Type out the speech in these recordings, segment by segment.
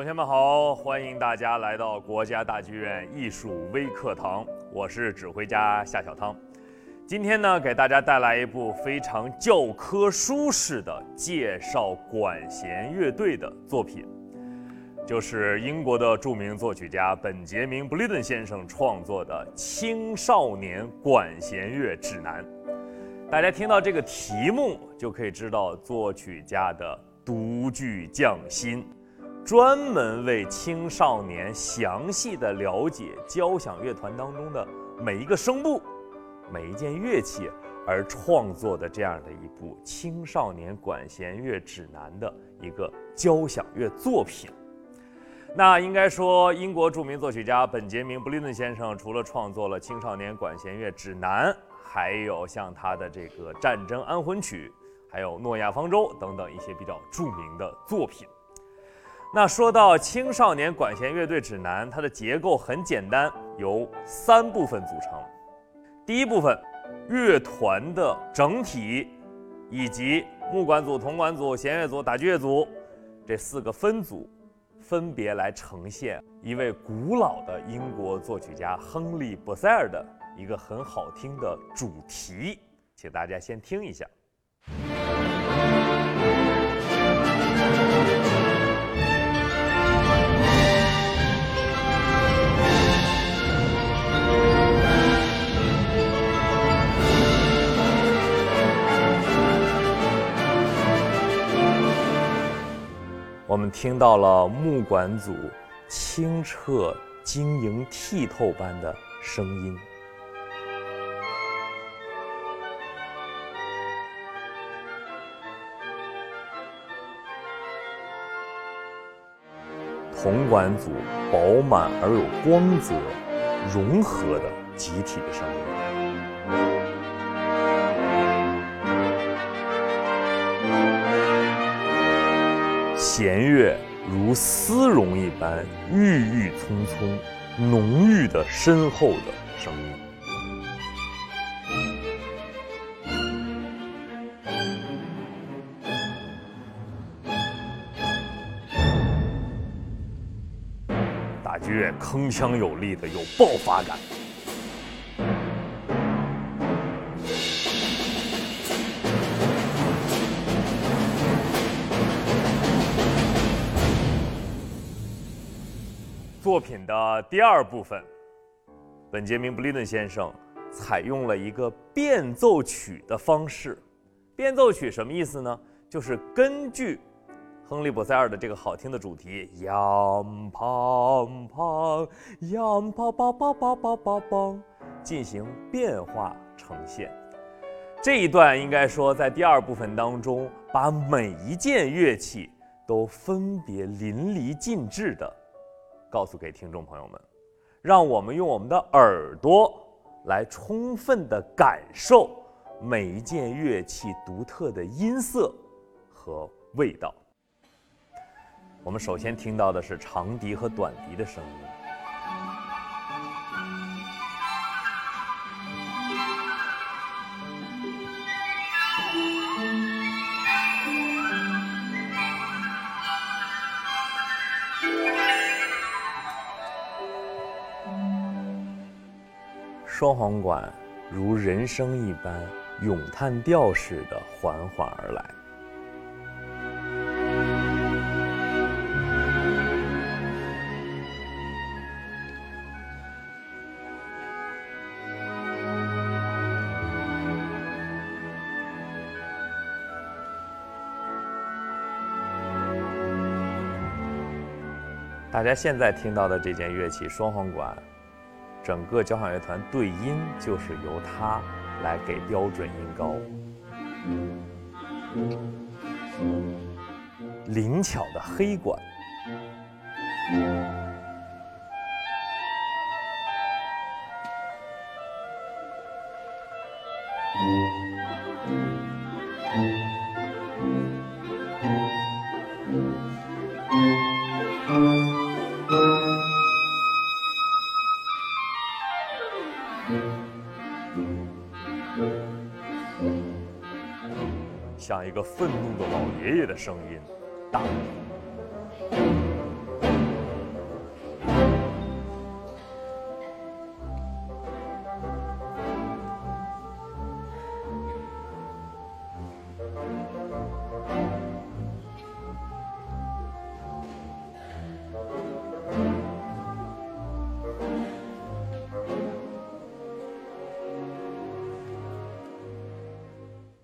同学们好，欢迎大家来到国家大剧院艺术微课堂，我是指挥家夏小汤。今天呢，给大家带来一部非常教科书式的介绍管弦乐队的作品，就是英国的著名作曲家本杰明·布利顿先生创作的《青少年管弦乐指南》。大家听到这个题目，就可以知道作曲家的独具匠心。专门为青少年详细的了解交响乐团当中的每一个声部、每一件乐器而创作的这样的一部青少年管弦乐指南的一个交响乐作品。那应该说，英国著名作曲家本杰明·布林顿先生除了创作了《青少年管弦乐指南》，还有像他的这个《战争安魂曲》，还有《诺亚方舟》等等一些比较著名的作品。那说到青少年管弦乐队指南，它的结构很简单，由三部分组成。第一部分，乐团的整体，以及木管组、铜管组、弦乐组、打击乐组这四个分组，分别来呈现一位古老的英国作曲家亨利·博塞尔的一个很好听的主题，请大家先听一下。听到了木管组清澈、晶莹、剔透般的声音，铜管组饱满而有光泽、融合的集体的声音。弦乐如丝绒一般郁郁葱葱、浓郁的深厚的声音。打击乐铿锵有力的，有爆发感。品的第二部分，本杰明·布利顿先生采用了一个变奏曲的方式。变奏曲什么意思呢？就是根据亨利·博塞尔的这个好听的主题“漾滂滂，漾滂滂滂滂滂滂滂”进行变化呈现。这一段应该说在第二部分当中，把每一件乐器都分别淋漓尽致的。告诉给听众朋友们，让我们用我们的耳朵来充分的感受每一件乐器独特的音色和味道。我们首先听到的是长笛和短笛的声音。双簧管如人声一般咏叹调似的缓缓而来。大家现在听到的这件乐器双簧管。整个交响乐团对音就是由它来给标准音高，灵巧的黑管。像一个愤怒的老爷爷的声音，大。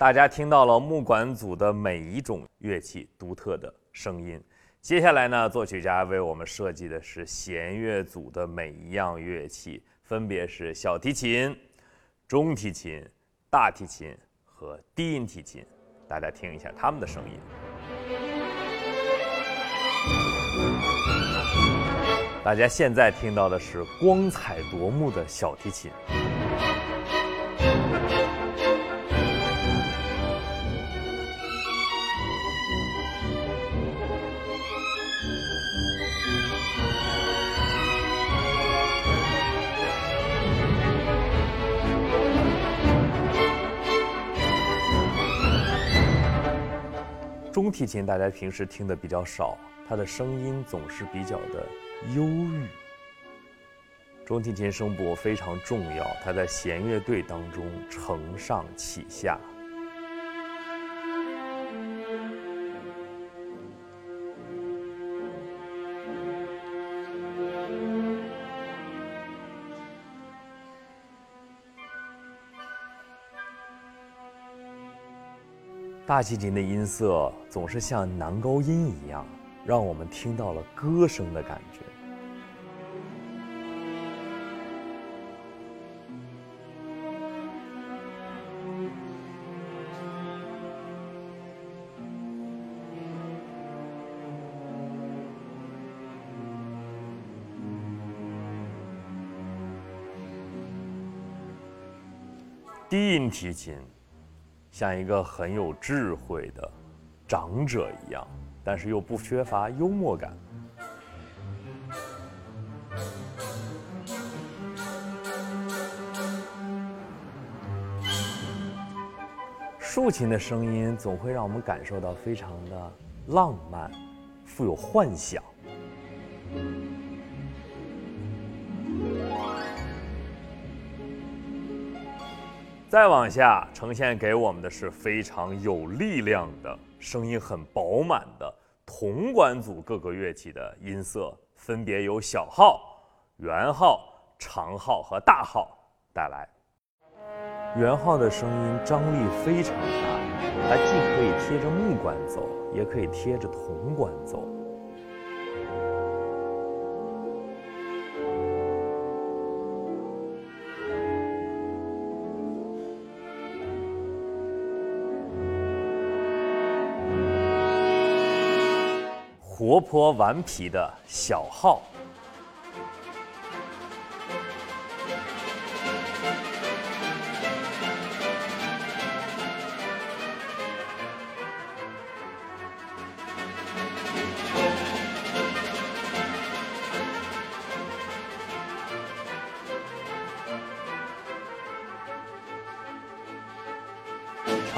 大家听到了木管组的每一种乐器独特的声音。接下来呢，作曲家为我们设计的是弦乐组的每一样乐器，分别是小提琴、中提琴、大提琴和低音提琴。大家听一下他们的声音。大家现在听到的是光彩夺目的小提琴。中提琴大家平时听的比较少，它的声音总是比较的忧郁。中提琴声部非常重要，它在弦乐队当中承上启下。大提琴的音色总是像男高音一样，让我们听到了歌声的感觉。低音提琴。像一个很有智慧的长者一样，但是又不缺乏幽默感。竖琴的声音总会让我们感受到非常的浪漫，富有幻想。再往下呈现给我们的是非常有力量的声音，很饱满的铜管组各个乐器的音色，分别由小号、圆号、长号和大号带来。圆号的声音张力非常大，它既可以贴着木管走，也可以贴着铜管走。活泼顽皮的小号。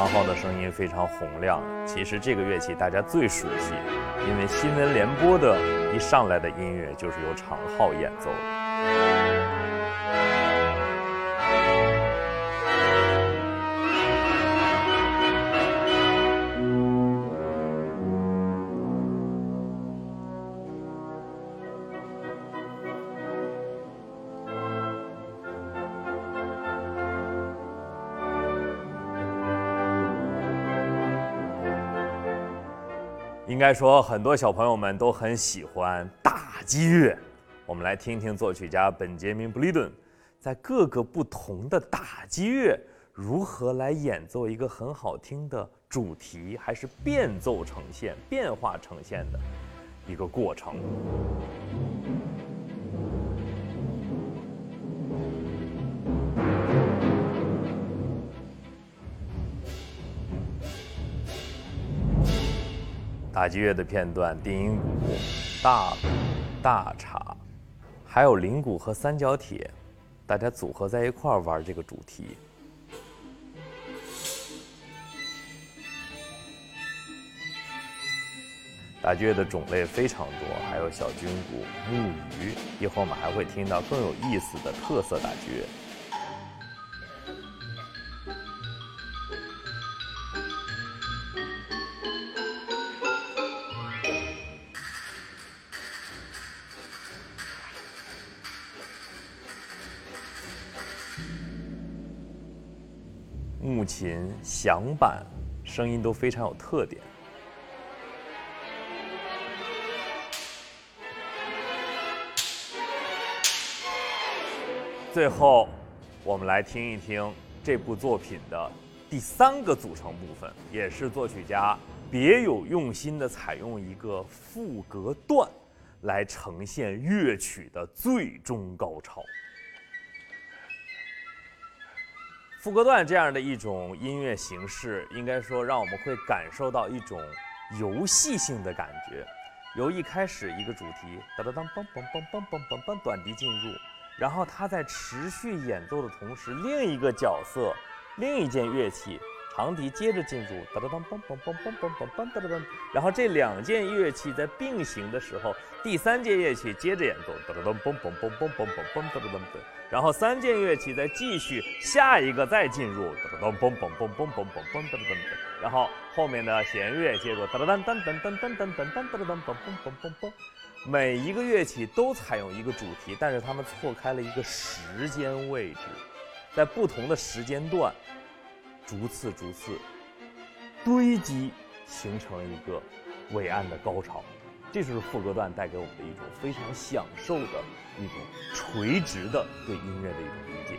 长号的声音非常洪亮，其实这个乐器大家最熟悉，因为新闻联播的一上来的音乐就是由长号演奏的。应该说，很多小朋友们都很喜欢打击乐。我们来听听作曲家本杰明·布利顿在各个不同的打击乐如何来演奏一个很好听的主题，还是变奏呈现、变化呈现的一个过程。打击乐的片段，定音鼓、大鼓、大镲，还有铃鼓和三角铁，大家组合在一块儿玩这个主题。打击乐的种类非常多，还有小军鼓、木鱼，一会我们还会听到更有意思的特色打击乐。琴、响板，声音都非常有特点。最后，我们来听一听这部作品的第三个组成部分，也是作曲家别有用心的采用一个副歌段来呈现乐曲的最终高潮。副歌段这样的一种音乐形式，应该说让我们会感受到一种游戏性的感觉，由一开始一个主题哒哒当嘣嘣嘣嘣嘣嘣嘣短笛进入。然后他在持续演奏的同时，另一个角色，另一件乐器，长笛接着进入，哒哒当梆梆梆梆梆梆梆哒哒当。然后这两件乐器在并行的时候，第三件乐器接着演奏，哒哒当梆梆梆梆梆梆梆哒哒当哒。然后三件乐器再继续，下一个再进入，哒哒当梆梆梆梆梆梆梆哒哒当哒。然后后面的弦乐接着，哒哒当当当当当当当当哒哒当梆梆梆梆梆。每一个乐器都采用一个主题，但是它们错开了一个时间位置，在不同的时间段，逐次逐次堆积，形成一个伟岸的高潮。这就是副歌段带给我们的一种非常享受的一种垂直的对音乐的一种理解。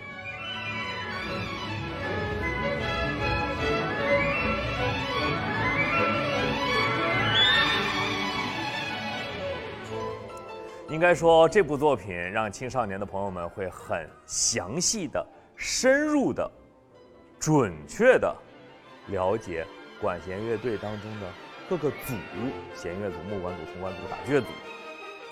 应该说，这部作品让青少年的朋友们会很详细的、深入的、准确的了解管弦乐队当中的各个组：弦乐组、木管组、铜管组、打击乐组。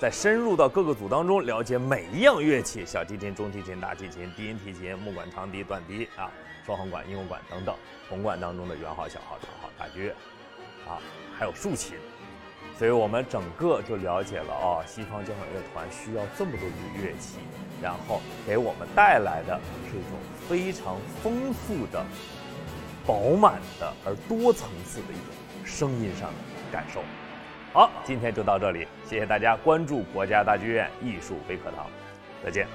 再深入到各个组当中，了解每一样乐器：小提琴、中提琴、大提琴、低音提琴、木管、长笛、短笛啊、双簧管、英文管等等。铜管当中的圆号、小号、长号、大乐，啊，还有竖琴。所以我们整个就了解了哦，西方交响乐团需要这么多的乐器，然后给我们带来的是一种非常丰富的、饱满的而多层次的一种声音上的感受。好，今天就到这里，谢谢大家关注国家大剧院艺术微课堂，再见。